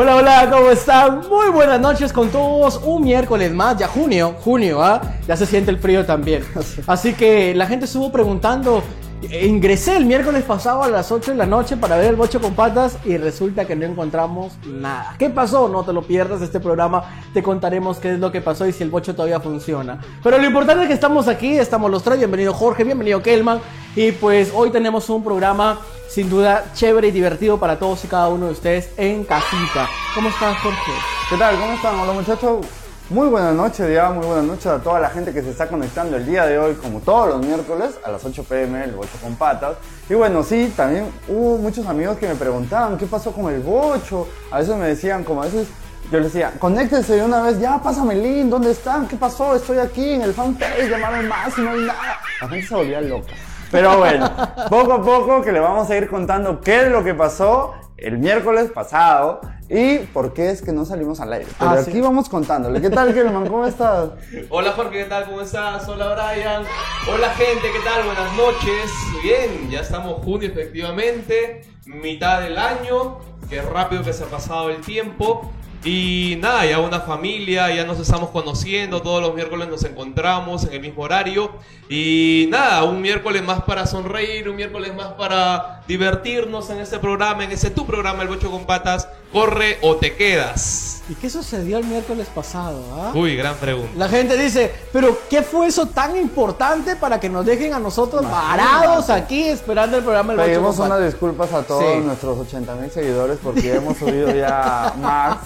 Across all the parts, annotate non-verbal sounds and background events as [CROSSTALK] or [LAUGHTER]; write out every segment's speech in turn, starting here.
Hola, hola, ¿cómo están? Muy buenas noches con todos. Un miércoles más, ya junio, junio, ¿ah? Ya se siente el frío también. [LAUGHS] Así que la gente estuvo preguntando. Ingresé el miércoles pasado a las 8 de la noche para ver el bocho con patas y resulta que no encontramos nada. ¿Qué pasó? No te lo pierdas este programa. Te contaremos qué es lo que pasó y si el bocho todavía funciona. Pero lo importante es que estamos aquí, estamos los tres. Bienvenido Jorge, bienvenido Kelman. Y pues hoy tenemos un programa sin duda chévere y divertido para todos y cada uno de ustedes en casita. ¿Cómo estás, Jorge? ¿Qué tal? ¿Cómo están? Hola muchachos. Muy buenas noches, ya, muy buenas noches a toda la gente que se está conectando el día de hoy, como todos los miércoles, a las 8 pm, el bocho con patas. Y bueno, sí, también hubo muchos amigos que me preguntaban qué pasó con el bocho. A veces me decían, como a veces yo les decía, conéctense de una vez, ya, pásame el link, ¿dónde están? ¿Qué pasó? Estoy aquí en el fanpage, llamaron más y no hay nada. La gente se volvía loca. Pero bueno, poco a poco que le vamos a ir contando qué es lo que pasó el miércoles pasado y por qué es que no salimos al aire. Pero Ah, aquí sí. vamos contándole. ¿Qué tal, Kelman? ¿Cómo estás? [LAUGHS] Hola Jorge, ¿qué tal? ¿Cómo estás? Hola Brian. Hola gente, ¿qué tal? Buenas noches. Bien, ya estamos junio efectivamente, mitad del año. Qué rápido que se ha pasado el tiempo. Y nada, ya una familia, ya nos estamos conociendo, todos los miércoles nos encontramos en el mismo horario. Y nada, un miércoles más para sonreír, un miércoles más para divertirnos en este programa, en ese tu programa, El Bocho con Patas. Corre o te quedas. ¿Y qué sucedió el miércoles pasado? ah? Uy, gran pregunta. La gente dice, pero ¿qué fue eso tan importante para que nos dejen a nosotros parados aquí esperando el programa del Pedimos unas disculpas a todos Sí. nuestros 80 mil seguidores porque hemos subido ya [LAUGHS] más.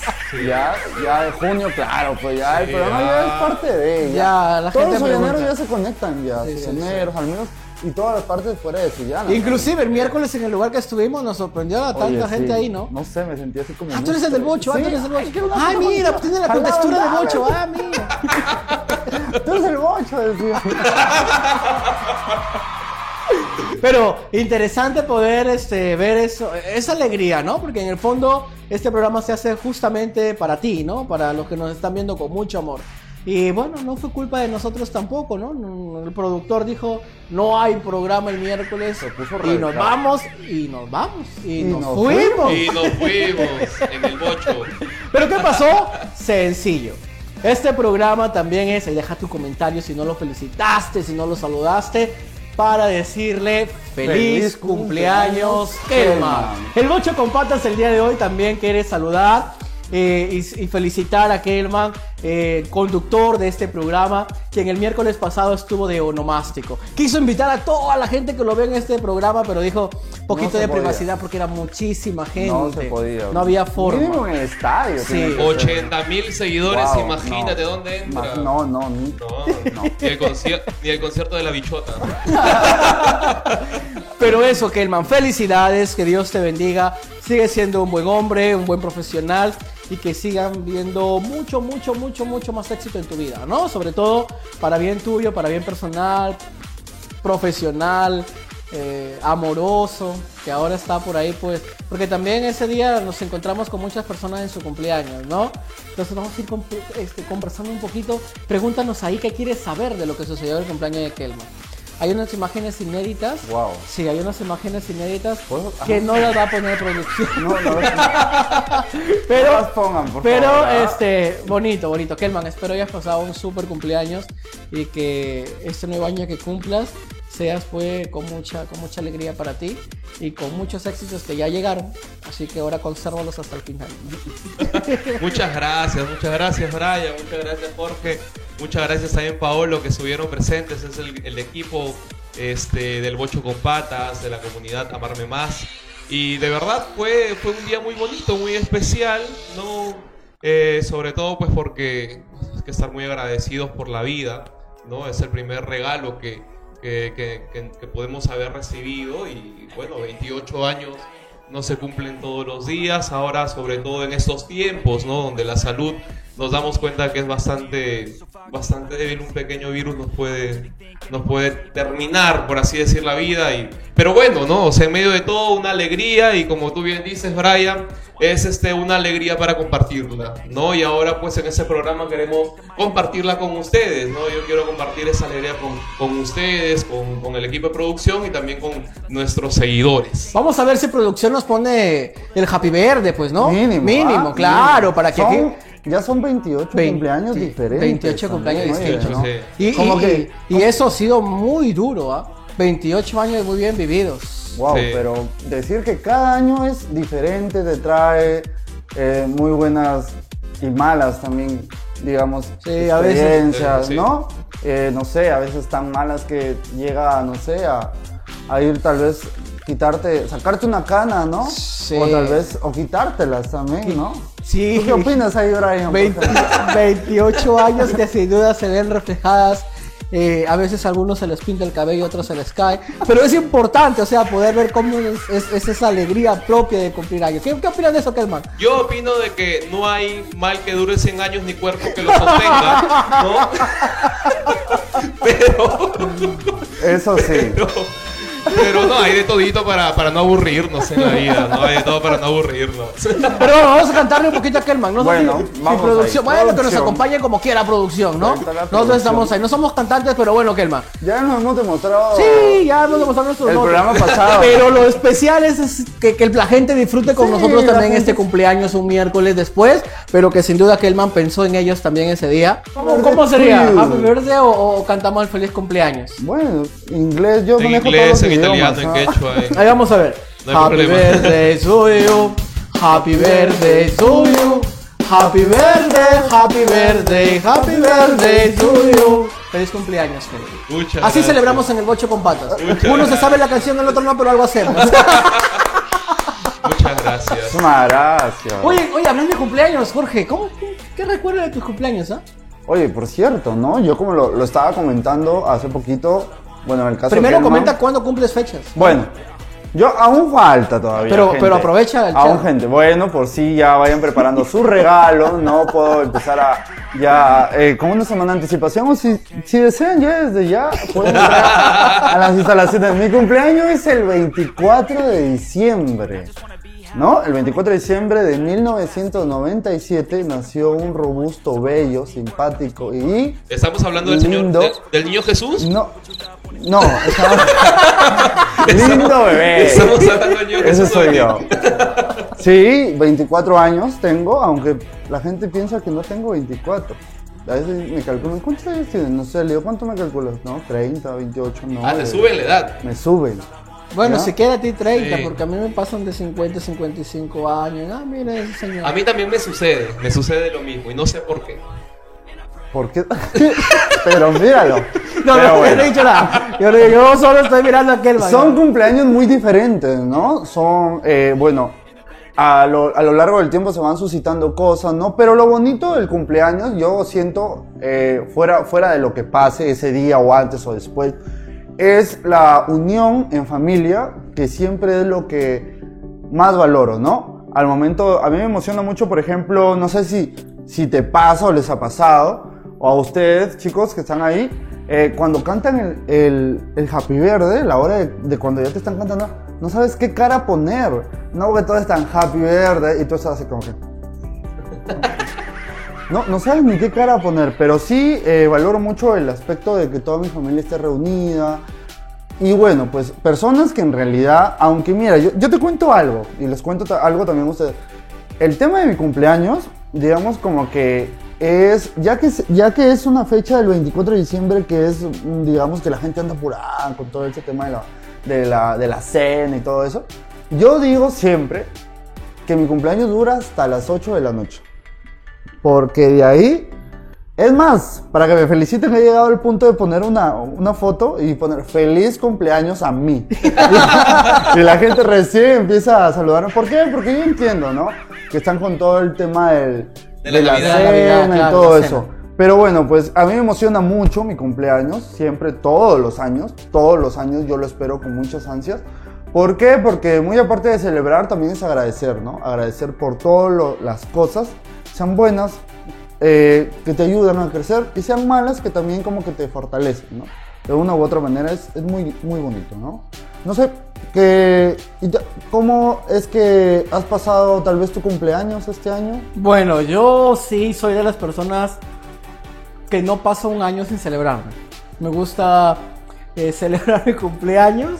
Ya, ya de junio, claro, pues ya el programa ya. ya es parte de Ya, la Todos gente los ya se conectan ya, Sí, sí, llaneros, al menos, y todas las partes fuera de Sillana. Inclusive el miércoles en el lugar que estuvimos nos sorprendió a tanta Oye, gente sí. ahí, ¿no? No sé, me sentí así como. Ah, tú eres el del bocho, ah, tú eres el bocho. Ay, puta mira, tiene la contextura de dale. bocho, ah, mira. [LAUGHS] Tú eres el bocho, decía. Pero interesante poder este, ver eso, esa alegría, ¿no? Porque en el fondo este programa se hace justamente para ti, ¿no? Para los que nos están viendo con mucho amor. Y bueno, no fue culpa de nosotros tampoco, ¿no? El productor dijo, no hay programa el miércoles puso y nos vamos y nos vamos y, Y nos, nos fuimos. Y nos fuimos en el bocho. Pero ¿qué pasó? Sencillo. Este programa también es, y deja tu comentario si no lo felicitaste, si no lo saludaste, para decirle feliz, Feliz cumpleaños. Kelman. El Bocho con Patas el día de hoy también quiere saludar eh, y, y felicitar a Kelman, eh, conductor de este programa, quien el miércoles pasado estuvo de onomástico. Quiso invitar a toda la gente que lo ve en este programa, pero dijo poquito se de podía. privacidad porque era muchísima gente. No se podía. No había forma. Mínimo en el estadio. Sí. tiene que ser. 80 mil seguidores, Wow, imagínate no. dónde entra. Ma- No, no, ni- No, no. [LAUGHS] Ni, el ni el concierto de la bichota. [LAUGHS] Pero eso, Kelman, felicidades, que Dios te bendiga. Sigue siendo un buen hombre, un buen profesional y que sigan viendo mucho, mucho, mucho, mucho más éxito en tu vida, ¿no? Sobre todo para bien tuyo, para bien personal, profesional, eh, amoroso, que ahora está por ahí, pues, porque también ese día nos encontramos con muchas personas en su cumpleaños, ¿no? Entonces vamos a ir este, conversando un poquito. Pregúntanos ahí qué quieres saber de lo que sucedió en el cumpleaños de Kelman. Hay unas imágenes inéditas. Wow. Sí, hay unas imágenes inéditas que no las va a poner producción. No, no, no. [LAUGHS] Pero, No las pongan, por pero favor, este, bonito, bonito. Kelman, espero hayas pasado un súper cumpleaños y que este nuevo año que cumplas seas pues con mucha, con mucha alegría para ti y con muchos éxitos que ya llegaron. Así que ahora consérvalos hasta el final. [LAUGHS] Muchas gracias, muchas gracias Brian, muchas gracias Jorge, muchas gracias también Paolo que estuvieron presentes, es el, el equipo este, del Bocho con Patas, de la comunidad Amarme Más. Y de verdad fue, fue un día muy bonito, muy especial, ¿no? Eh, sobre todo pues porque hay que estar muy agradecidos por la vida, ¿no? Es el primer regalo que, que, que- que- podemos haber recibido y bueno, 28 años no se cumplen todos los días, ahora sobre todo en estos tiempos, ¿no? Donde la salud nos damos cuenta que es bastante, bastante débil. Un pequeño virus nos puede, nos puede terminar, por así decir, la vida. Y, pero bueno, ¿no? O sea, en medio de todo, una alegría. Y como tú bien dices, Brian, es este, una alegría para compartirla, ¿no? Y ahora, pues, en ese programa queremos compartirla con ustedes, ¿no? Yo quiero compartir esa alegría con, con ustedes, con, con el equipo de producción y también con nuestros seguidores. Vamos a ver si producción nos pone el happy verde, pues, ¿no? Mínimo. Mínimo, ah, claro, mínimo. para que Son- aquí... Ya son 28 Vein- cumpleaños sí, diferentes. 28 cumpleaños distintos, ¿no? sí. Y, Como y- que- y eso ha sido muy duro, ¿ah? 28 años muy bien vividos. Wow, Sí. pero decir que cada año es diferente te trae eh, muy buenas y malas también, digamos, Sí, a veces. experiencias, Sí. ¿no? Eh, no sé, a veces tan malas que llega, no sé, a, a ir tal vez quitarte, sacarte una cana, ¿no? Sí. O tal vez, o quitártelas también, ¿no? Sí. ¿Tú qué opinas ahí, Brian? por 20 ejemplo? 28 años que sin duda se ven reflejadas. eh, a veces a algunos se les pinta el cabello, a otros se les cae. Pero es importante, o sea, poder ver cómo es, es- es esa alegría propia de cumplir años. ¿Qué, qué opinas de eso, Kelman? Yo opino de que no hay mal que dure 100 años ni cuerpo que lo sostenga, ¿no? [LAUGHS] [LAUGHS] Pero, Eso sí. [LAUGHS] pero, pero no, hay de todito para, para no aburrirnos en la vida, ¿no? Hay de todo para no aburrirnos. Pero bueno, vamos a cantarle un poquito a Kelman. No Bueno, vamos producción, ahí. bueno, que nos acompañe como quiera producción, ¿no? Nosotros producción. estamos ahí. No somos cantantes, pero bueno, Kelman. Ya nos hemos demostrado. Sí, ya hemos demostrado nuestros El programa pasado. Pero lo especial es, es que, que la gente disfrute con Sí, nosotros también gente- este cumpleaños un miércoles después, pero que sin duda Kelman pensó en ellos también ese día. ¿Cómo, cómo sería? ¿Happy birthday o, o cantamos el feliz cumpleaños? Bueno, inglés, yo En manejo inglés, todos en los italiano, idiomas, en ¿no? quechua, en... Ahí vamos a ver. No happy problema. birthday to you. Happy birthday to you. Happy birthday, happy birthday, happy birthday to you. Feliz cumpleaños. Muchas Así gracias. celebramos en el bocho con patas. Muchas Uno se gracias. sabe la canción, el otro no, pero algo hacemos. Muchas gracias. Una gracia. Oye, oye, hablando de cumpleaños, Jorge, ¿cómo, qué, qué recuerdas de tus cumpleaños, ah? Oye, por cierto, ¿no? Yo como lo, lo estaba comentando hace poquito, bueno, en el caso Primero de comenta cuándo cumples fechas. Bueno, yo aún falta todavía. Pero- gente. pero aprovecha el Aún chat. gente. Bueno, por si ya vayan preparando sus regalos, no puedo empezar a ya eh, con una semana de anticipación o si, si desean ya desde ya pueden entrar a las instalaciones. Mi cumpleaños es el 24 de diciembre. ¿No? El 24 de diciembre de 1997 nació un robusto, bello, simpático y Estamos hablando del señor, Lindo. del, del niño Jesús. no, no, estamos... [LAUGHS] lindo bebé. Estamos hablando del niño Jesús. soy yo. Sí, 24 años tengo, aunque la gente piensa que no tengo 24. A veces me calculan, ¿cuántos años tienes? No sé, le digo, ¿cuánto me calculas? No, 30, 28, no. Ah, te suben la edad. Me suben. Bueno, ¿Ya? si queda a ti 30, Sí. porque a mí me pasan de 50 a 55 años. Ah, mira ese señor. A mí también me sucede, me sucede lo mismo y no sé por qué. ¿Por qué? [LAUGHS] [LAUGHS] Pero míralo. no, Pero no, yo bueno. no he dicho nada. Yo, yo- yo solo estoy mirando aquel man. Son cumpleaños muy diferentes, ¿no? Son, eh, bueno, a lo, a lo largo del tiempo se van suscitando cosas, ¿no? Pero lo bonito del cumpleaños, yo siento, eh, fuera, fuera de lo que pase ese día o antes o después, es la unión en familia, que siempre es lo que más valoro, ¿no? Al momento, a mí me emociona mucho, por ejemplo, no sé si, si te pasa o les ha pasado, o a ustedes, chicos, que están ahí, eh, cuando cantan el, el, el Happy Verde, la hora de, de cuando ya te están cantando, no sabes qué cara poner. No, que todos están Happy Verde y tú estás así como que... No, no sabes ni qué cara poner, pero sí eh, valoro mucho el aspecto de que toda mi familia esté reunida. Y bueno, pues personas que en realidad, aunque mira, yo, yo te cuento algo, y les cuento algo también a ustedes. El tema de mi cumpleaños, digamos como que es, ya que, ya que es una fecha del 24 de diciembre, que es, mm, digamos que la gente anda apurada con todo ese tema de la, de la, de la cena y todo eso, yo digo siempre que mi cumpleaños dura hasta las 8 de la noche. Porque de ahí, es más, para que me feliciten he llegado al punto de poner una, una foto y poner feliz cumpleaños a mí. [LAUGHS] y la gente recién empieza a saludarme. ¿Por qué? Porque yo entiendo, ¿no? Que están con todo el tema del, De de, la la, Navidad. cena Navidad, y claro, todo eso. Pero bueno, pues a mí me emociona mucho mi cumpleaños, siempre, todos los años, todos los años yo lo espero con muchas ansias. ¿Por qué? Porque muy aparte de celebrar, también es agradecer, ¿no? Agradecer por todas las cosas, buenas, eh, que te ayudan a crecer y sean malas que también como que te fortalecen. De una u otra manera es, muy, muy bonito, ¿no? No sé, que, ¿cómo es que has pasado tal vez tu cumpleaños este año? Bueno, yo sí soy de las personas que no paso un año sin celebrarme. Me gusta eh, [LAUGHS] celebrar mi cumpleaños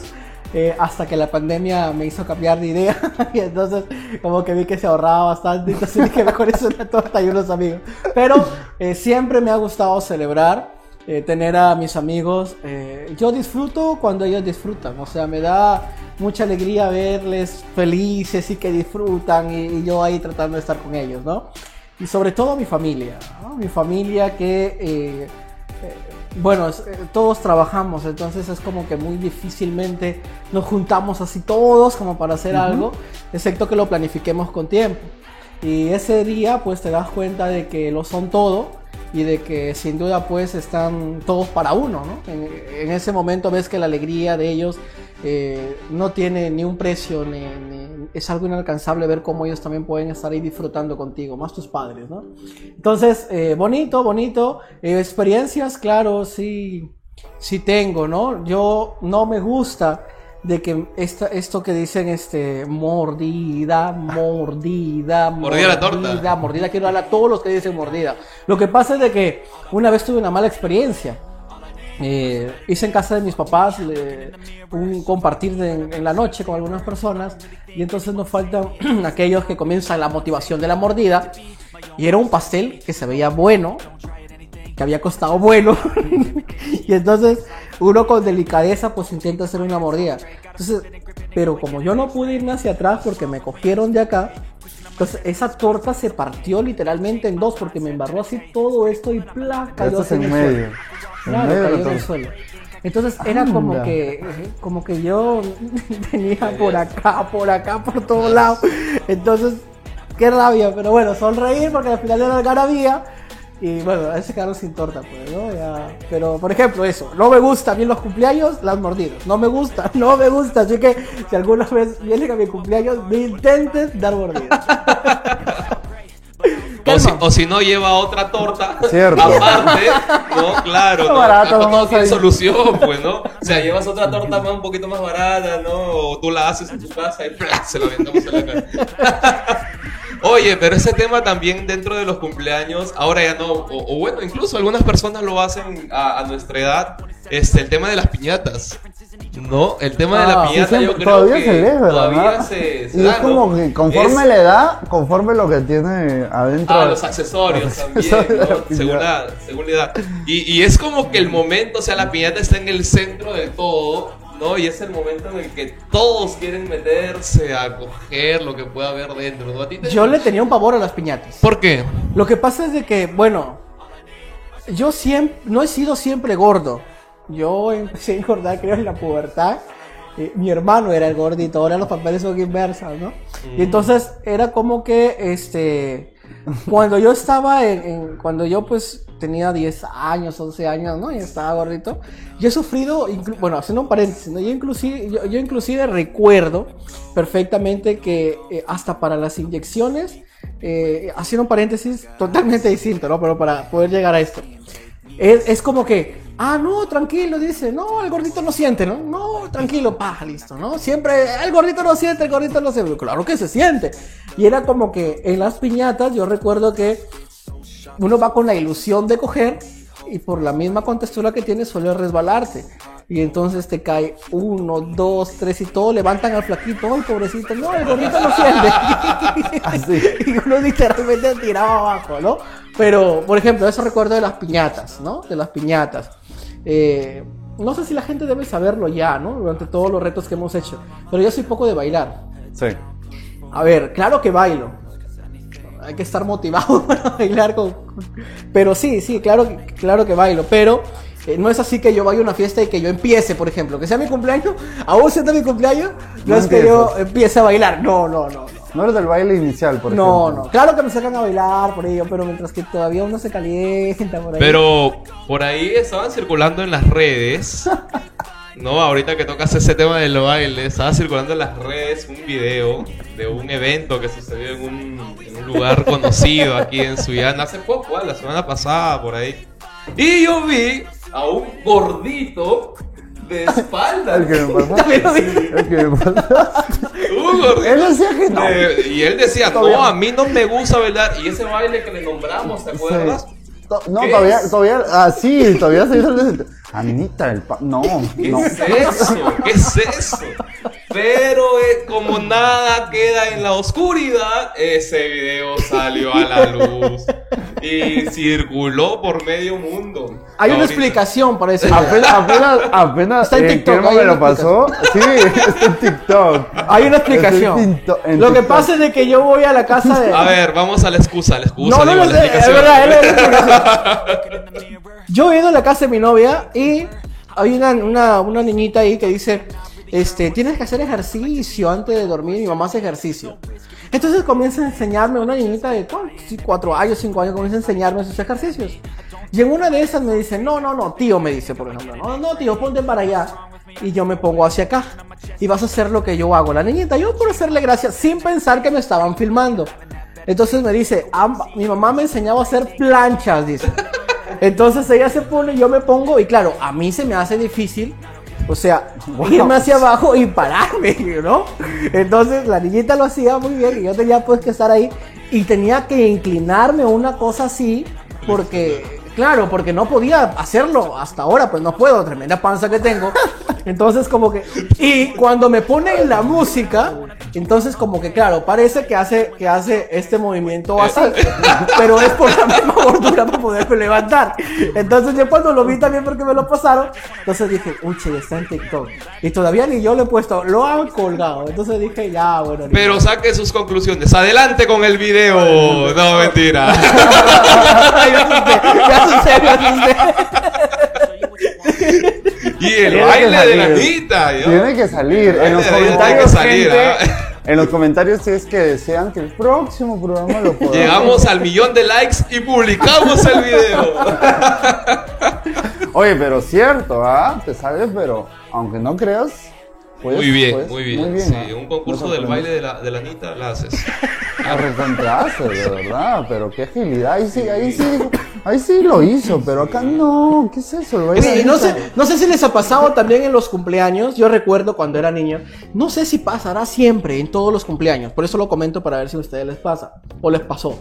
eh, hasta que la pandemia me hizo cambiar de idea [LAUGHS] y entonces como que vi que se ahorraba bastante entonces dije mejor es una torta y unos amigos. Pero eh, siempre me ha gustado celebrar. eh, tener a mis amigos, eh, yo disfruto cuando ellos disfrutan, o sea, me da mucha alegría verles felices y que disfrutan y, y yo ahí tratando de estar con ellos, ¿no? Y sobre todo mi familia, ¿no? Mi familia que, eh, bueno, es- todos trabajamos, entonces es como que muy difícilmente nos juntamos así todos como para hacer algo, excepto que lo planifiquemos con tiempo. Y ese día pues te das cuenta de que lo son todo y de que sin duda pues están todos para uno, ¿no? En, ese momento ves que la alegría de ellos eh, no tiene ni un precio, es algo inalcanzable ver cómo ellos también pueden estar ahí disfrutando contigo, más tus padres, ¿no? Entonces, eh, bonito, bonito, Eh, experiencias, claro, sí, sí tengo, ¿no? Yo no me gusta de que esta, esto que dicen, este, mordida, mordida, Mordida la torta. mordida, mordida, quiero darle a todos los que dicen mordida. Lo que pasa es de que una vez tuve una mala experiencia. Eh, hice en casa de mis papás un compartir de- en, en la noche con algunas personas y entonces nos faltan [CLEARS THROAT] aquellos que comienzan la motivación de la mordida y era un pastel que se veía bueno, que había costado bueno [LAUGHS] y entonces uno con delicadeza pues intenta hacer una mordida. Entonces, pero como yo no pude irme hacia atrás porque me cogieron de acá, entonces esa torta se partió literalmente en dos porque me embarró así todo esto y placa cayó así en el suelo. medio. En Claro, medio cayó en el suelo. Entonces era como Anda. que, como que yo [LAUGHS] venía por acá, por acá, por todos lados. Entonces, qué rabia, pero bueno, sonreír porque al final era algarabía. Y bueno, a veces quedaron sin torta, pues, ¿no? Ya. Pero, por ejemplo, eso, no me gusta a mí los cumpleaños, las mordidas. No me gusta, [LAUGHS] no me gusta. Así que si alguna vez vienen a mi cumpleaños, me intentes dar mordidas. O si, o si no lleva otra torta Cierto. aparte, ¿no? [LAUGHS] Claro, no, barato, todo vamos tiene solución, pues, ¿no? O sea, llevas otra torta más un poquito más barata, ¿no? O tú la haces en tu casa y ¡plá! [LAUGHS] se la aventamos en la cara. Oye, pero ese tema también dentro de los cumpleaños, ahora ya no, o, o bueno, incluso algunas personas lo hacen a, a nuestra edad, este, el tema de las piñatas. No, el tema de la Ah, sí, piñata yo Siempre- creo todavía que se lee, ¿verdad? todavía se, y es claro, como que conforme es- la edad, conforme lo que tiene adentro. Ah, los accesorios Los también, accesorios la ¿no? piñata. según, la, según la edad. Y, y es como que el momento, o sea, la piñata está en el centro de todo, ¿no? Y es el momento en el que todos quieren meterse a coger lo que pueda haber dentro, ¿no? ¿A ti te- Yo le tenía un pavor a las piñatas. ¿Por qué? Lo que pasa es de que, bueno, yo siempre, no he sido siempre gordo. Yo empecé a engordar, creo, en la pubertad. Eh, mi hermano era el gordito, ahora los papeles son inversas, ¿no? Y entonces era como que, este, cuando yo estaba en, en- cuando yo pues tenía 10 años, 11 años, ¿no? Y estaba gordito, yo he sufrido, bueno, haciendo un paréntesis, ¿no? Yo inclusive, yo, yo inclusive recuerdo perfectamente que eh, hasta para las inyecciones, eh, haciendo un paréntesis totalmente distinto, ¿no? Pero para poder llegar a esto. Es, es como que, ah, no, tranquilo, dice, no, el gordito no siente, ¿no? No, tranquilo, pa, listo, ¿no? Siempre, el gordito no siente, el gordito no siente. Claro que se siente. Y era como que en las piñatas yo recuerdo que uno va con la ilusión de coger y por la misma contextura que tiene suele resbalarte. Y entonces te cae uno, dos, tres y todo levantan al flaquito. Ay, pobrecito, no, el gordito no siente. [LAUGHS] Así. [LAUGHS] y uno literalmente tiraba abajo, ¿no? Pero, por ejemplo, eso recuerdo de las piñatas, ¿no? De las piñatas. Eh, no sé si la gente debe saberlo ya, ¿no? Durante todos los retos que hemos hecho. Pero yo soy poco de bailar. Sí. A ver, claro que bailo. Hay que estar motivado [LAUGHS] para bailar con... Pero sí, sí, claro, que- claro que bailo. Pero eh, no es así que yo vaya a una fiesta y que yo empiece, por ejemplo. Que sea mi cumpleaños, [LAUGHS] aún siendo mi cumpleaños, no, No es que yo empiece a bailar. No, no, no. no. No eres del baile inicial, por No, ejemplo. no. Claro que me sacan a bailar por ello, pero mientras que todavía uno se calienta por ahí. Pero por ahí estaban circulando en las redes. [LAUGHS] No, ahorita que tocas ese tema del baile, estaba circulando en las redes un video de un evento que sucedió en un, en un lugar conocido aquí en Suyana hace poco, ¿ah? la semana pasada por ahí. Y yo vi a un gordito de espalda. El que me [LAUGHS] pasaste. El que me. Un gordito. Él decía que no. Eh, y él decía, no, a mí no me gusta bailar. Y ese baile que le nombramos, ¿te acuerdas? No, ¿Qué todavía, es? todavía, ah, sí, todavía se hizo el Anita, el pa... No, ¿Qué no. es eso? ¿Qué es eso? Pero eh, como nada queda en la oscuridad, ese video salió a la luz y circuló por medio mundo. Hay una explicación para ese video. Apenas, apenas, apenas Está en eh, TikTok, hay me lo pasó. Sí, está en TikTok. Hay una explicación. en TikTok- en Lo que TikTok. pasa es de que yo voy a la casa de. A ver, vamos a la excusa, la excusa. No, no, digo, no, la sé, es verdad, es la explicación. Yo he ido a la casa de mi novia y hay una, una, una niñita ahí que dice, este, tienes que hacer ejercicio antes de dormir, mi mamá hace ejercicio. Entonces comienza a enseñarme, una niñita de ¿cuál? Sí, cuatro años, cinco años, comienza a enseñarme sus ejercicios. Y en una de esas me dice, no, no, no, tío, me dice, por ejemplo, no, no, tío, ponte para allá. Y yo me pongo hacia acá. Y vas a hacer lo que yo hago. La niñita, yo por hacerle gracia, sin pensar que me estaban filmando. Entonces me dice, "Am- mi mamá me enseñaba a hacer planchas, dice. Entonces ella se pone, yo me pongo, y claro, a mí se me hace difícil, o sea, irme hacia abajo y pararme, [LAUGHS] ¿no? Entonces la niñita lo hacía muy bien y yo tenía pues que estar ahí y tenía que inclinarme una cosa así, porque, claro, porque no podía hacerlo hasta ahora, pues no puedo, tremenda panza que tengo. Entonces como que, y cuando me ponen la música, entonces como que, claro, parece que hace, que hace este movimiento así, [LAUGHS] pero es por la misma gordura para poderme levantar. Entonces yo cuando lo vi también porque me lo pasaron, entonces dije, uy, che, está en TikTok. Y todavía ni yo le he puesto, lo han colgado. Entonces dije, ya, bueno. Pero saque sus conclusiones. Adelante con el video. No, mentira. [LAUGHS] Ay, me asusté, me asusté, me asusté. Y el baile de la. Anita. ¿no? Tiene que salir. En los comentarios, salir, gente, ¿ah? en los comentarios si es que desean que el próximo programa lo podamos. Llegamos al millón de likes y publicamos el video. [LAUGHS] Oye, pero cierto, ¿ah? Te sale, pero aunque no creas. Puedes- Muy bien, puedes- muy bien. sí, ¿ah? un concurso del baile de la, de la Anita la haces. [LAUGHS] A recontrazo, de verdad, pero qué agilidad. Ahí sí, ahí sí, ahí sí lo hizo, pero acá no. ¿Qué es eso? El baile no sé, no sé si les ha pasado también en los cumpleaños. Yo recuerdo cuando era niño. No sé si pasará siempre en todos los cumpleaños. Por eso lo comento para ver si a ustedes les pasa o les pasó.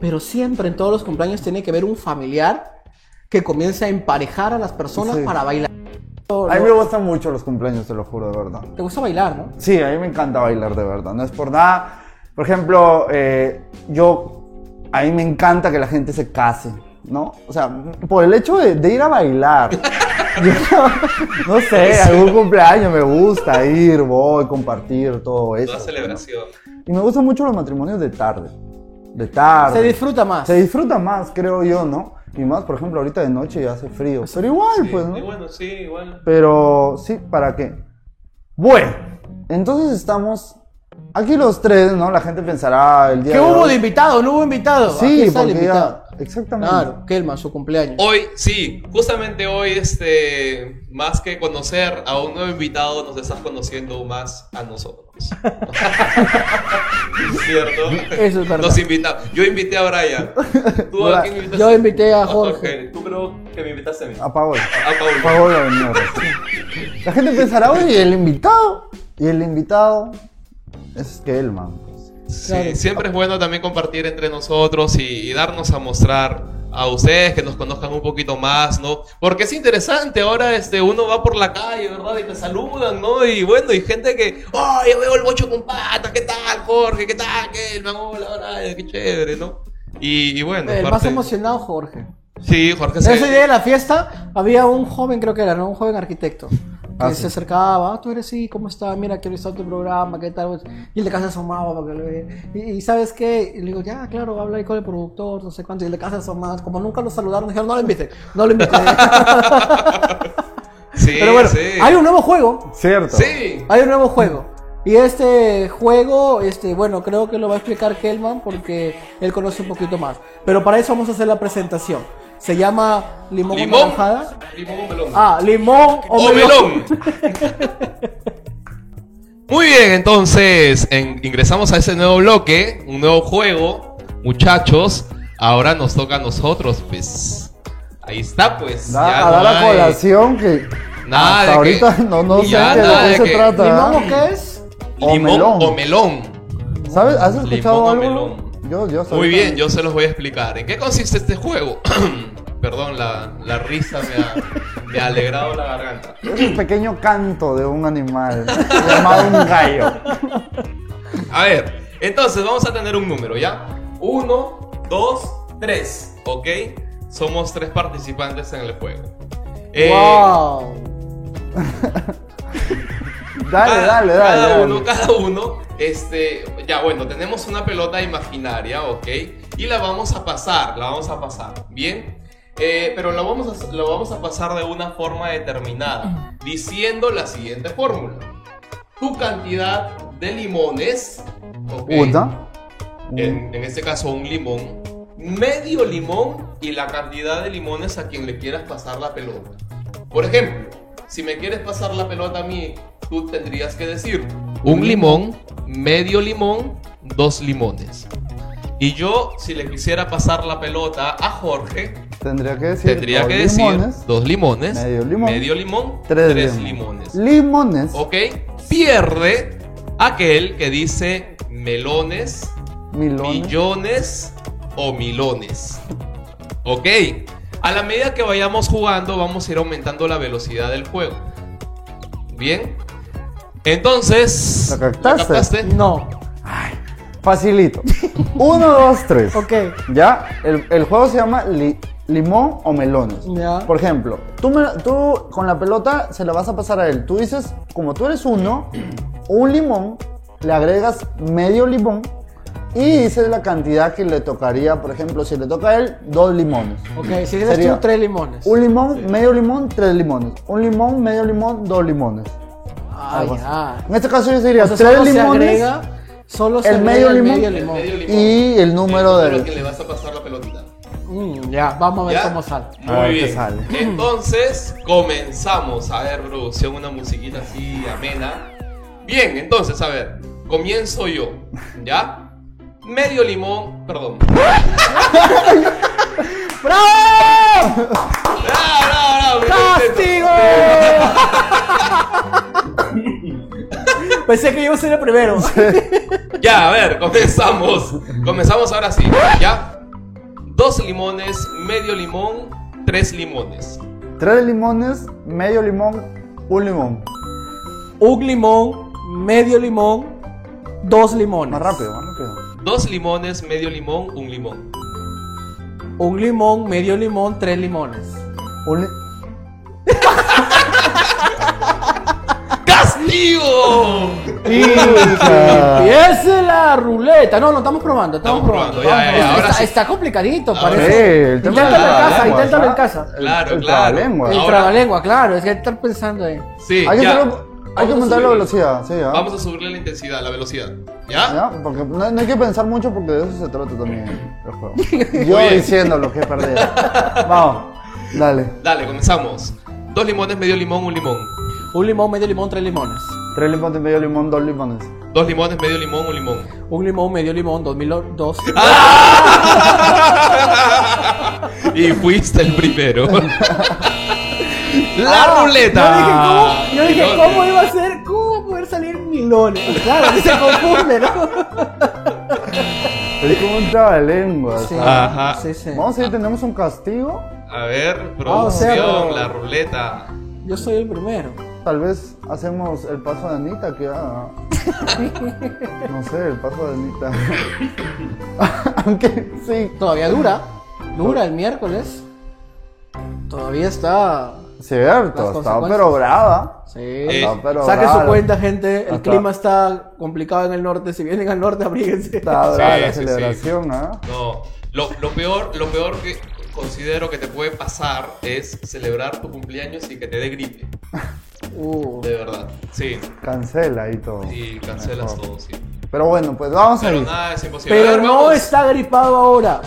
Pero siempre en todos los cumpleaños tiene que haber un familiar que comience a emparejar a las personas Sí. para bailar. A mí me gustan mucho los cumpleaños, te lo juro, de verdad. Te gusta bailar, ¿no? Sí, a mí me encanta bailar, de verdad. No es por nada. Por ejemplo, eh, yo. A mí me encanta que la gente se case, ¿no? O sea, por el hecho de, de ir a bailar. [LAUGHS] Yo no, no sé, algún cumpleaños me gusta ir, voy, compartir todo eso. Una celebración. Y me gustan mucho los matrimonios de tarde. De tarde. Se disfruta más. Se disfruta más, creo yo, ¿no? Y más, por ejemplo, ahorita de noche ya hace frío. Pero igual, Sí, pues, ¿no? y bueno, sí, igual. Pero sí, ¿para qué? Bueno, entonces estamos aquí los tres, ¿no? La gente pensará el día ¿Qué de hubo hoy- de invitado? ¿No hubo invitado? Sí, porque invitado. Exactamente. Claro, Kelman, su cumpleaños. Hoy, sí, justamente hoy, este, más que conocer a un nuevo invitado, nos estás conociendo más a nosotros. [LAUGHS] ¿Cierto? Eso es verdad. Nos invita. Yo invité a Brian. ¿Tú a quién invitaste? Yo invité a Jorge. ok. Tú creo que me invitaste a mí. A Paola. A venía recién. La gente pensará, oye, el invitado. Y el invitado es Kelman. Sí, Claro. siempre es bueno también compartir entre nosotros y, y darnos a mostrar a ustedes que nos conozcan un poquito más, ¿no? Porque es interesante, ahora este, uno va por la calle, ¿verdad? Y te saludan, ¿no? Y bueno, y gente que, oh, yo veo el bocho con patas, ¿qué tal, Jorge? ¿Qué tal, Kelman? Hola, Brian, qué chévere, ¿no? Y, y bueno, El más parte- emocionado, Jorge. Sí, Jorge se... Ese día de la fiesta había un joven, creo que era, ¿no? Un joven arquitecto. Que Ah, se sí. acercaba, "Ah, tú eres sí, ¿cómo estás? Mira, quiero estar en tu programa, ¿qué tal? Y el de casa se asomaba para que lo vea. Y, y ¿sabes qué? Y le digo, ya, claro, habla ahí con el productor, no sé cuánto. Y el de casa se asomaba. Como nunca lo saludaron, dijeron, no lo invite, no lo invite. [LAUGHS] Sí, Pero bueno, sí. hay un nuevo juego. Cierto. Sí. Hay un nuevo juego. Y este juego, este, bueno, creo que lo va a explicar Kelman porque él conoce un poquito más. Pero para eso vamos a hacer la presentación. Se llama Limón, o Limón. Naranjada. Limón o melón. Ah, limón o, o melón. melón. [LAUGHS] Muy bien, entonces en- ingresamos a ese nuevo bloque, un nuevo juego muchachos, ahora nos toca a nosotros, pues. Ahí está, pues. Da, ya a no dar la colación que Nada hasta de ahorita que- no, no sé de qué de se que- trata. ¿Limón o qué es? O Limón melón. o melón. ¿Sabes? ¿Has escuchado Limón o algo? melón. Yo, yo Muy bien, yo se los voy a explicar. ¿En qué consiste este juego? [CLEARS THROAT] Perdón, la, la risa me ha, me ha alegrado la garganta. Es un pequeño canto de un animal llamado un gallo. A ver, entonces vamos a tener un número, ¿ya? Uno, dos, tres, ¿ok? Somos tres participantes en el juego. Eh, ¡Wow! [LAUGHS] Dale, cada, dale, dale. Cada dale. uno, cada uno, este, ya bueno, tenemos una pelota imaginaria, ¿ok? Y la vamos a pasar, la vamos a pasar, ¿bien? Eh, pero lo vamos, a, lo vamos a pasar de una forma determinada, diciendo la siguiente fórmula. Tu cantidad de limones, ¿ok? Una. en, en este caso un limón, medio limón y la cantidad de limones a quien le quieras pasar la pelota. Por ejemplo, si me quieres pasar la pelota a mí, tú tendrías que decir un limón, medio limón, dos limones. Y yo, si le quisiera pasar la pelota a Jorge, Tendría que decir. tendría dos que decir limones, dos limones, medio limón, medio limón, tres, tres, limones. limones. Limones. ¿Ok? Pierde aquel que dice melones, Milones. millones o milones. ¿Ok? A la medida que vayamos jugando, vamos a ir aumentando la velocidad del juego. Bien. Entonces. ¿La captaste? No. Facilito. [LAUGHS] Uno, dos, tres. Ok. Ya, el, el juego se llama li- limón o melones. Ya. Por ejemplo, tú, me- tú con la pelota se la vas a pasar a él. Tú dices, como tú eres uno, un limón, le agregas medio limón y dices la cantidad que le tocaría. Por ejemplo, si le toca a él, dos limones. Ok, si eres Sería tú, tres limones. Un limón, medio limón, tres limones. Un limón, medio limón, dos limones. Ah, ya. En este caso yo diría O sea, tres se limones agrega, solo se el agrega medio el limón. medio El limón. medio limón. y el número El de... que le vas a pasar la pelotita. Mm, ya, vamos a ver ¿Ya? cómo sale. A Muy bien. sale. Entonces, comenzamos. A ver, producción, una musiquita así amena. Bien, entonces, a ver, comienzo yo. ¿Ya? Medio limón, perdón. [LAUGHS] ¡Bravo! ¡Bravo, bravo, bravo! ¡Castigo! [LAUGHS] Pensé que iba a ser el primero. Ya, a ver, comenzamos. Comenzamos ahora sí, ¿ya? Dos limones, medio limón, tres limones. Tres limones, medio limón, un limón. Un limón, medio limón, dos limones. Más rápido, más rápido. Dos limones, medio limón, un limón. Un limón, medio limón, tres limones. Un li- ¡Castigo! Ruleta. No, no estamos probando, estamos, Estamos probando, ya, Estamos ya, probando. ahora está, sí. está complicadito, Ahora Sí, parece. de Inténtalo en casa, inténtalo en casa. Claro, el claro. trabalengua. El trabalengua, claro, es que hay que estar pensando ahí. Sí, Hay que, ya. hacerlo- hay que aumentar la velocidad, sí, ¿ah? Vamos a subirle la intensidad, la velocidad. ¿Ya? ¿Ya? Porque no, no hay que pensar mucho porque de eso se trata también el juego. [LAUGHS] Yo bien. diciendo lo que he perdido. [LAUGHS] Vamos, dale. Dale, comenzamos. Dos limones, medio limón, un limón. Un limón, medio limón, tres limones. Tres limones, medio limón, dos limones. Dos limones, medio limón, un limón. Un limón, medio limón, dos mil dos. [LAUGHS] y fuiste el primero. [LAUGHS] la Ah, ruleta. Yo dije, ¿cómo, yo dije. ¿cómo iba a ser? ¿Cómo va a poder salir milones? Claro, que se confunde, ¿no? Es como un trabalengua. Sí, sí, sí. Vamos a ver, tenemos un castigo. A ver, Ah, o producción, sea, pero- la ruleta. Yo soy el primero. Tal vez hacemos el paso de Anita que haga. [LAUGHS] No sé, el paso de Anita. [LAUGHS] Aunque sí. Todavía dura. Dura el miércoles. Todavía está. Cierto, está pero brava. Sí. Está pero Saque brava. su cuenta, gente. El Hasta- clima está complicado en el norte. Si vienen al norte, abríguense. Está brava Sí, la sí, sí. celebración, ¿ah? No, lo, lo peor, lo peor que considero que te puede pasar es celebrar tu cumpleaños y que te dé gripe. Uh. De verdad. Sí. Cancela y todo. Y cancelas Mejor. todo, sí. Pero bueno, pues vamos a Pero ir. nada es imposible. A Pero ver, no vamos. está gripado ahora.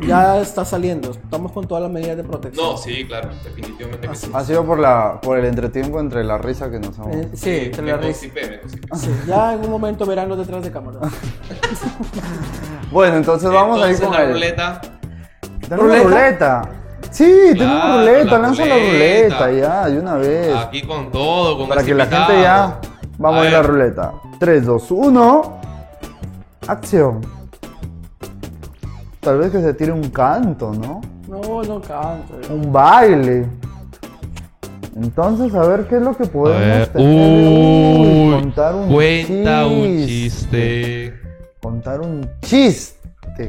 Ya está saliendo. Estamos con todas las medidas de protección. No, sí, claro, definitivamente que sí. Ha sido por, la, por el entretiempo entre la risa que nos hemos. Eh, sí, entre me la risa. constipé, me constipé. Sí, ya en un momento verán los detrás de cámara. [LAUGHS] Bueno, entonces vamos a ir Entonces, con la el... ruleta. ¿Tenemos ¿Ruleta? ruleta? Sí, tenemos Claro, ruleta, la lanza la ruleta. ya, de una vez. Aquí con todo, con Para que la gente ya... Vamos a, ir a la ver. ruleta. 3, 2, 1. Acción. Tal vez que se tire un canto, ¿no? No, no canto. Un baile. Entonces, a ver qué es lo que podemos ver. tener. Uy, contar un cuenta un chiste. Contar un chiste.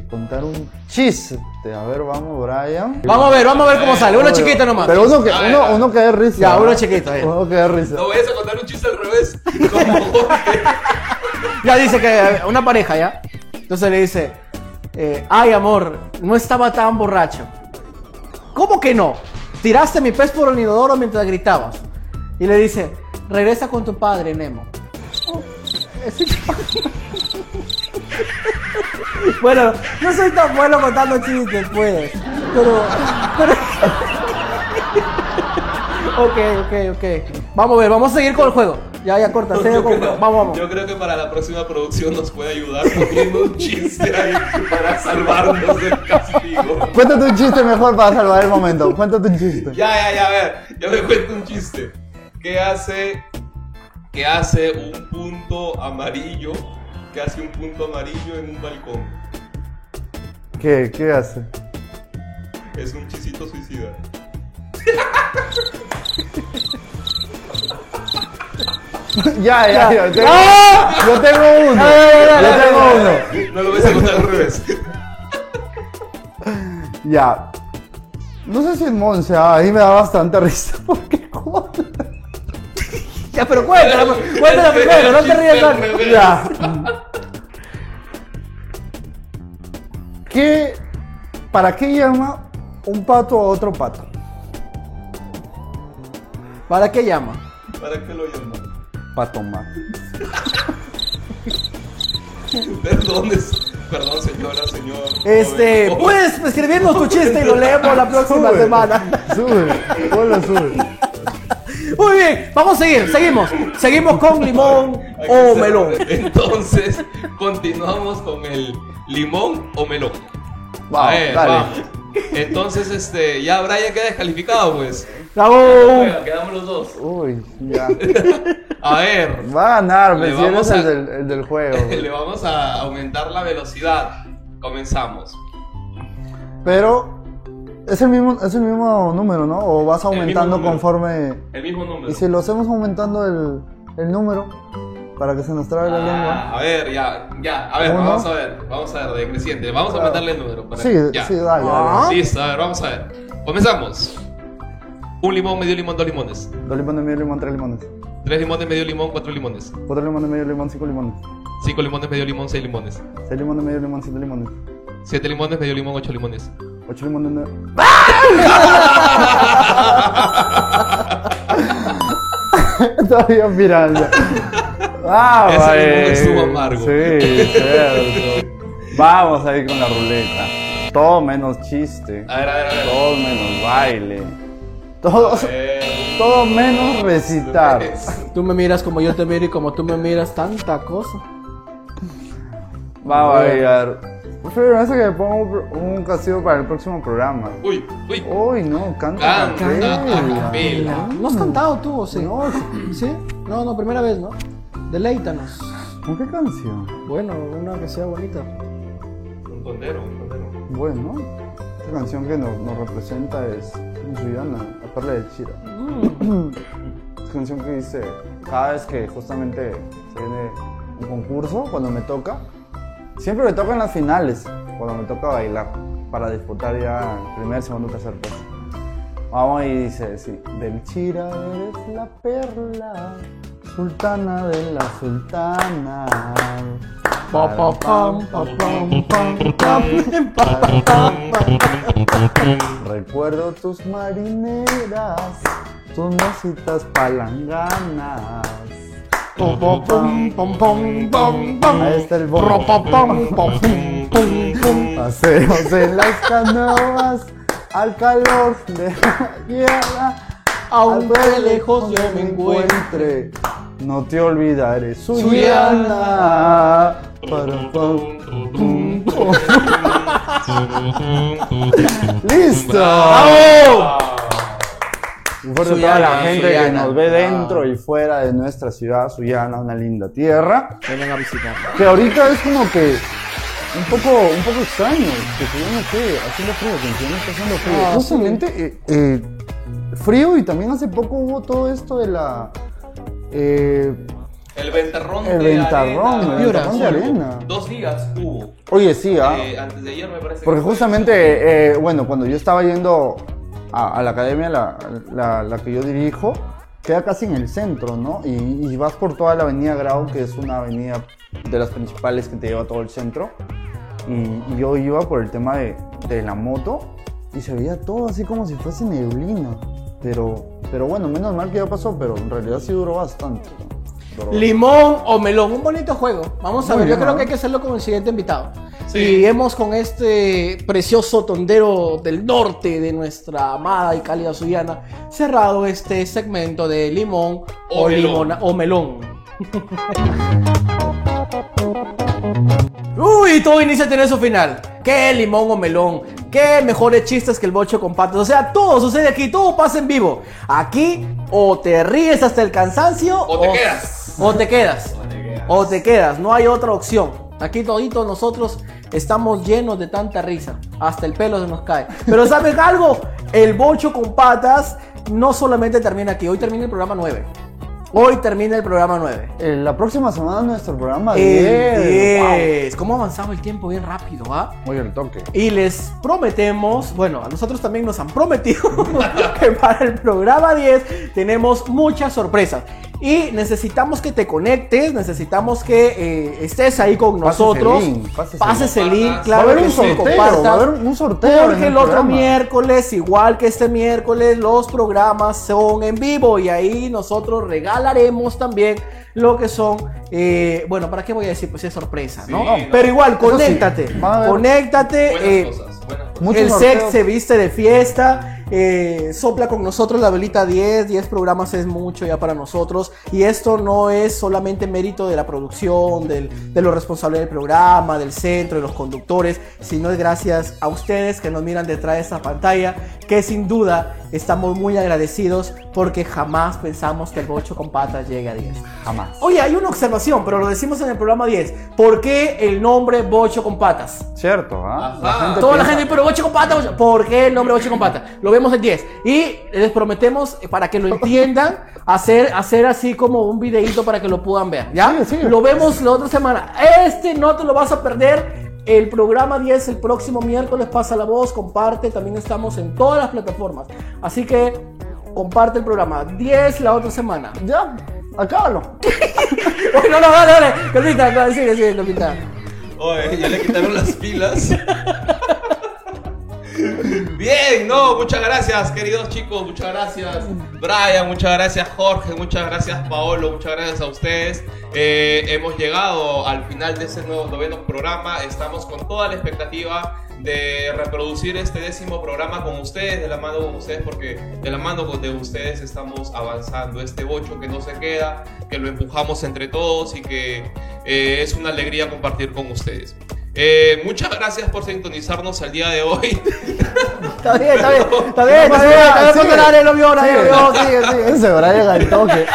Contar un chiste. A ver, vamos, Brian. Vamos a ver, vamos a ver cómo sale. Uno chiquito nomás. Pero uno que, A ver, uno, a ver. uno que dé risa. Ya, ¿no? uno chiquito, ahí. Uno que dé risa. No vayas a contar un chiste al revés. Como [LAUGHS] Jorge. Ya dice que eh, una pareja, ¿ya? Entonces le dice, eh, ay amor, no estaba tan borracho. ¿Cómo que no? Tiraste mi pez por el inodoro mientras gritabas. Y le dice, regresa con tu padre, Nemo. Oh, ese- [LAUGHS] [LAUGHS] [LAUGHS] bueno, no soy tan bueno contando chistes, pues. Pero, pero... [LAUGHS] ok, ok, ok. Vamos a ver, vamos a seguir con el juego. Ya, ya, corta, con el creo, juego. Vamos, vamos. yo creo que para la próxima producción nos puede ayudar poniendo un chiste ahí para salvarnos del castigo. Cuéntate un chiste mejor para salvar el momento. Cuéntate un chiste. Ya, ya, ya, a ver, yo me cuento un chiste. ¿Qué hace, qué hace un punto amarillo? ¿Qué hace un punto amarillo en un balcón? ¿Qué? ¿Qué hace? Es un chisito suicida. [LAUGHS] ya, ya, ya. Tengo, ¡Ah! Yo tengo uno. ya, Yo ya, tengo ya, uno. No lo ves a contar al revés. [LAUGHS] Ya. No sé si el Monse, ah, ahí me da bastante risa. [LAUGHS] Porque. Ya, pero cuéntalo, cuéntalo primero, no te rías tanto. Ya. ¿Qué? ¿Para qué llama un pato a otro pato? ¿Para qué llama? ¿Para qué lo llaman? Para tomar. [LAUGHS] Perdón, es- perdón señora, señor. Este, joven. puedes escribirnos tu chiste y lo leemos la próxima Sube. semana. Sube, ponlo, sube. Muy bien, vamos a seguir, seguimos. Seguimos con limón o melón. Entonces, continuamos con el limón o melón. Vamos, a ver, dale. vamos. Entonces, este, ya Brian queda descalificado, pues. Bravo. Bueno, quedamos los dos. Uy, ya. [LAUGHS] A ver, Va a ganar, Le me si eres vamos el a- del, el del juego. [LAUGHS] le vamos a aumentar la velocidad. Comenzamos. Pero es el mismo, es el mismo número, ¿no? O vas aumentando número. conforme. El mismo número. Y si lo hacemos aumentando el, el número para que se nos trabe la Ah, lengua. a ver, ya, ya, a ver, Uno. vamos a ver, vamos a ver, de creciente, vamos a aumentarle el número. para- Sí, ya. sí, dale, Ah. dale. Listo, a ver, vamos a ver. Comenzamos. Un limón, medio limón, dos limones. Dos limones, medio limón, tres limones. Tres limones, medio limón, cuatro limones. Cuatro limones, medio limón, cinco limones. Cinco limones, medio limón, seis limones. Seis limones, medio limón, siete limones. Siete limones, medio limón, ocho limones. Ocho limones, nueve. Todavía mirando. Ah, Ese vale. limón estuvo amargo. Sí, cierto. [LAUGHS] Vamos a ir con la ruleta. Todo menos chiste. A ver, a ver, a ver. Todo menos baile. Todo, todo menos recitar. Tú me miras como yo te miro y como tú me miras, tanta cosa. Vamos a ver. Prefiero me hace que me ponga un, castigo para el próximo programa. Uy, uy. Uy, no, canta. Canta a capela. ¿No has cantado tú o sí? No, ¿Sí? No, no, primera vez, ¿no? Deleítanos. ¿con qué canción? Bueno, una que sea bonita. Un condero, un condero. Bueno, esta canción que nos, nos representa es Rihanna, la perla de Chira. Esta canción que dice, cada vez que justamente se viene un concurso, cuando me toca, siempre me toca en las finales, cuando me toca bailar, para disputar ya el primer, segundo, tercer puesto. Vamos y dice, sí, del Chira eres la perla, sultana de la sultana. Pa, pa, pam, pa, pam, pam, pam, pa, pa, pam. Recuerdo tus marineras, tus mesitas palanganas. Ahí está el. Paseos en las canoas, al calor de la tierra. Aunque lejos yo me encuentre. No te olvidaré, Suyana. [LAUGHS] ¡Listo! ¡Bravo! Un fuerte a toda Suyana, la gente que Suyana. nos ve dentro Ah. y fuera de nuestra ciudad, Suyana, una linda tierra. Vengan a visitarla. Que ahorita es como que un poco, un poco extraño, que se no sé, haciendo frío, que Suyana está haciendo frío. Ah, Justamente eh, eh, frío y también hace poco hubo todo esto de la... eh, El ventarrón El de ventarrón, arena. el ventarrón de arena. Dos días hubo. oye, sí, ¿ah? Eh, antes de ayer me parece. Porque que justamente, eh, bueno, cuando yo estaba yendo a, a la academia, la, la- la que yo dirijo, queda casi en el centro, ¿no? Y, y vas por toda la avenida Grau, que es una avenida de las principales que te lleva a todo el centro. Y, y yo iba por el tema de, de la moto y se veía todo así como si fuese neblina. Pero, pero bueno, menos mal que ya pasó, pero en realidad sí duró bastante. ¿no? Duró Limón o melón, un bonito juego. Vamos a Muy ver, yo bien, creo ¿ah? que hay que hacerlo con el siguiente invitado. Sí. Y hemos con este precioso tondero del norte de nuestra amada y cálida Suyana cerrado este segmento de limón o, O melón. limona- o melón. [LAUGHS] Uy, todo inicia a tener su final. ¿Qué limón o melón? ¿Qué mejores chistes que el bocho con patas? O sea, todo sucede aquí, todo pasa en vivo. Aquí o te ríes hasta el cansancio O te quedas. O te quedas. O te quedas. O te quedas, no hay otra opción. Aquí toditos nosotros estamos llenos de tanta risa. Hasta el pelo se nos cae. Pero ¿saben algo? El bocho con patas no solamente termina aquí, hoy termina el programa 9. Hoy termina el programa 9. Eh, la próxima semana nuestro programa El 10. 10. ¿Cómo ha avanzado el tiempo bien rápido, ah? Wow. Muy el toque. Y les prometemos, bueno, a nosotros también nos han prometido [LAUGHS] que para el programa 10 tenemos muchas sorpresas. Y necesitamos que te conectes, necesitamos que eh, estés ahí con nosotros. pases el link, claro Va a haber un sorteo, va a haber un sorteo Porque el el otro miércoles, igual que este miércoles, los programas son en vivo y ahí nosotros regalaremos también lo que son, eh, bueno, ¿para qué voy a decir? Pues es sorpresa, ¿no? Sí, no. Pero igual, Eso sí, conéctate, conéctate. Buenas eh, cosas, buenas cosas. El sex se viste de fiesta, eh, sopla con nosotros la velita 10, 10 programas es mucho ya para nosotros. Y esto no es solamente mérito de la producción, del- de los responsables del programa, del centro, de los conductores, sino es gracias a ustedes que nos miran detrás de esta pantalla, que sin duda estamos muy agradecidos porque jamás pensamos que el bocho con patas llegue a 10. Jamás. Oye, hay una observación, pero lo decimos en el programa 10. ¿Por qué el nombre bocho con patas? Cierto, ¿ah? Ajá. Toda la piensa- gente, pero boche con pata, boche- ¿por qué el nombre boche con pata? Lo vemos en 10. Y les prometemos, eh, para que lo entiendan, [LAUGHS] hacer, hacer así como un videito para que lo puedan ver. ¿Ya? Lo vemos la otra semana. Este no te lo vas a perder. El programa 10 el próximo miércoles pasa la voz, comparte, también estamos en todas las plataformas. Así que comparte el programa 10 la otra semana. Ya, acábalo. [LAUGHS] no, no, dale, dale. Dale, sigue, sigue, Calvita. Oye, ya le quitaron las pilas. [LAUGHS] [LAUGHS] Bien, no, muchas gracias, queridos chicos, muchas gracias, Brian, muchas gracias, Jorge, muchas gracias, Paolo, muchas gracias a ustedes. Eh, hemos llegado al final de ese nuevo noveno programa, estamos con toda la expectativa de reproducir este décimo programa con ustedes, de la mano con ustedes, porque de la mano de ustedes estamos avanzando. Este bocho que no se queda, que lo empujamos entre todos y que eh, es una alegría compartir con ustedes. Eh, muchas gracias por sintonizarnos al día de hoy. Está bien, está bien, está bien, está bien. Está bien, nadie lo vio, nadie lo vio, sigue, sigue. Ese Brian al toque.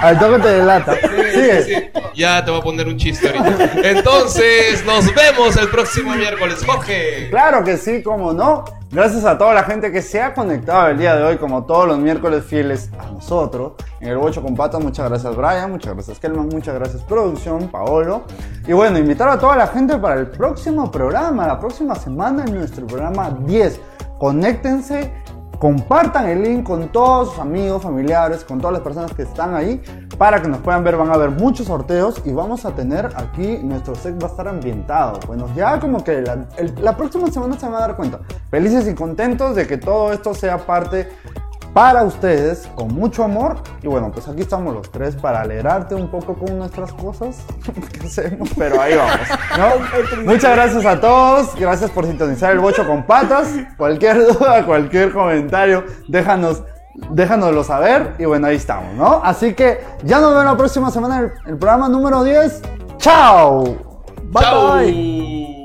Al toque te delata. Sigue. Sí, sí. Ya te voy a poner un chiste ahorita. Entonces, nos vemos el próximo miércoles, Jorge. Claro que sí, cómo no. Gracias a toda la gente que se ha conectado el día de hoy, como todos los miércoles fieles a nosotros. En el Bocho con Patas, muchas gracias Brian, muchas gracias Kelman, muchas gracias producción, Paolo. Y bueno, invitar a toda la gente para el próximo programa, la próxima semana en nuestro programa 10. Conéctense, compartan el link con todos sus amigos, familiares, con todas las personas que están ahí, para que nos puedan ver. Van a haber muchos sorteos y vamos a tener aquí, nuestro set va a estar ambientado. Bueno, ya como que la, la próxima semana se van a dar cuenta. Felices y contentos de que todo esto sea parte para ustedes, con mucho amor. Y bueno, pues aquí estamos los tres para alegrarte un poco con nuestras cosas [LAUGHS] que hacemos, pero ahí vamos. ¿no? [LAUGHS] Muchas gracias a todos, gracias por sintonizar el bocho con patas. Cualquier duda, cualquier comentario, déjanos déjanoslo saber y bueno, ahí estamos, ¿no? Así que ya nos vemos la próxima semana en el, el programa número 10. ¡Chao! Bye Chao. bye.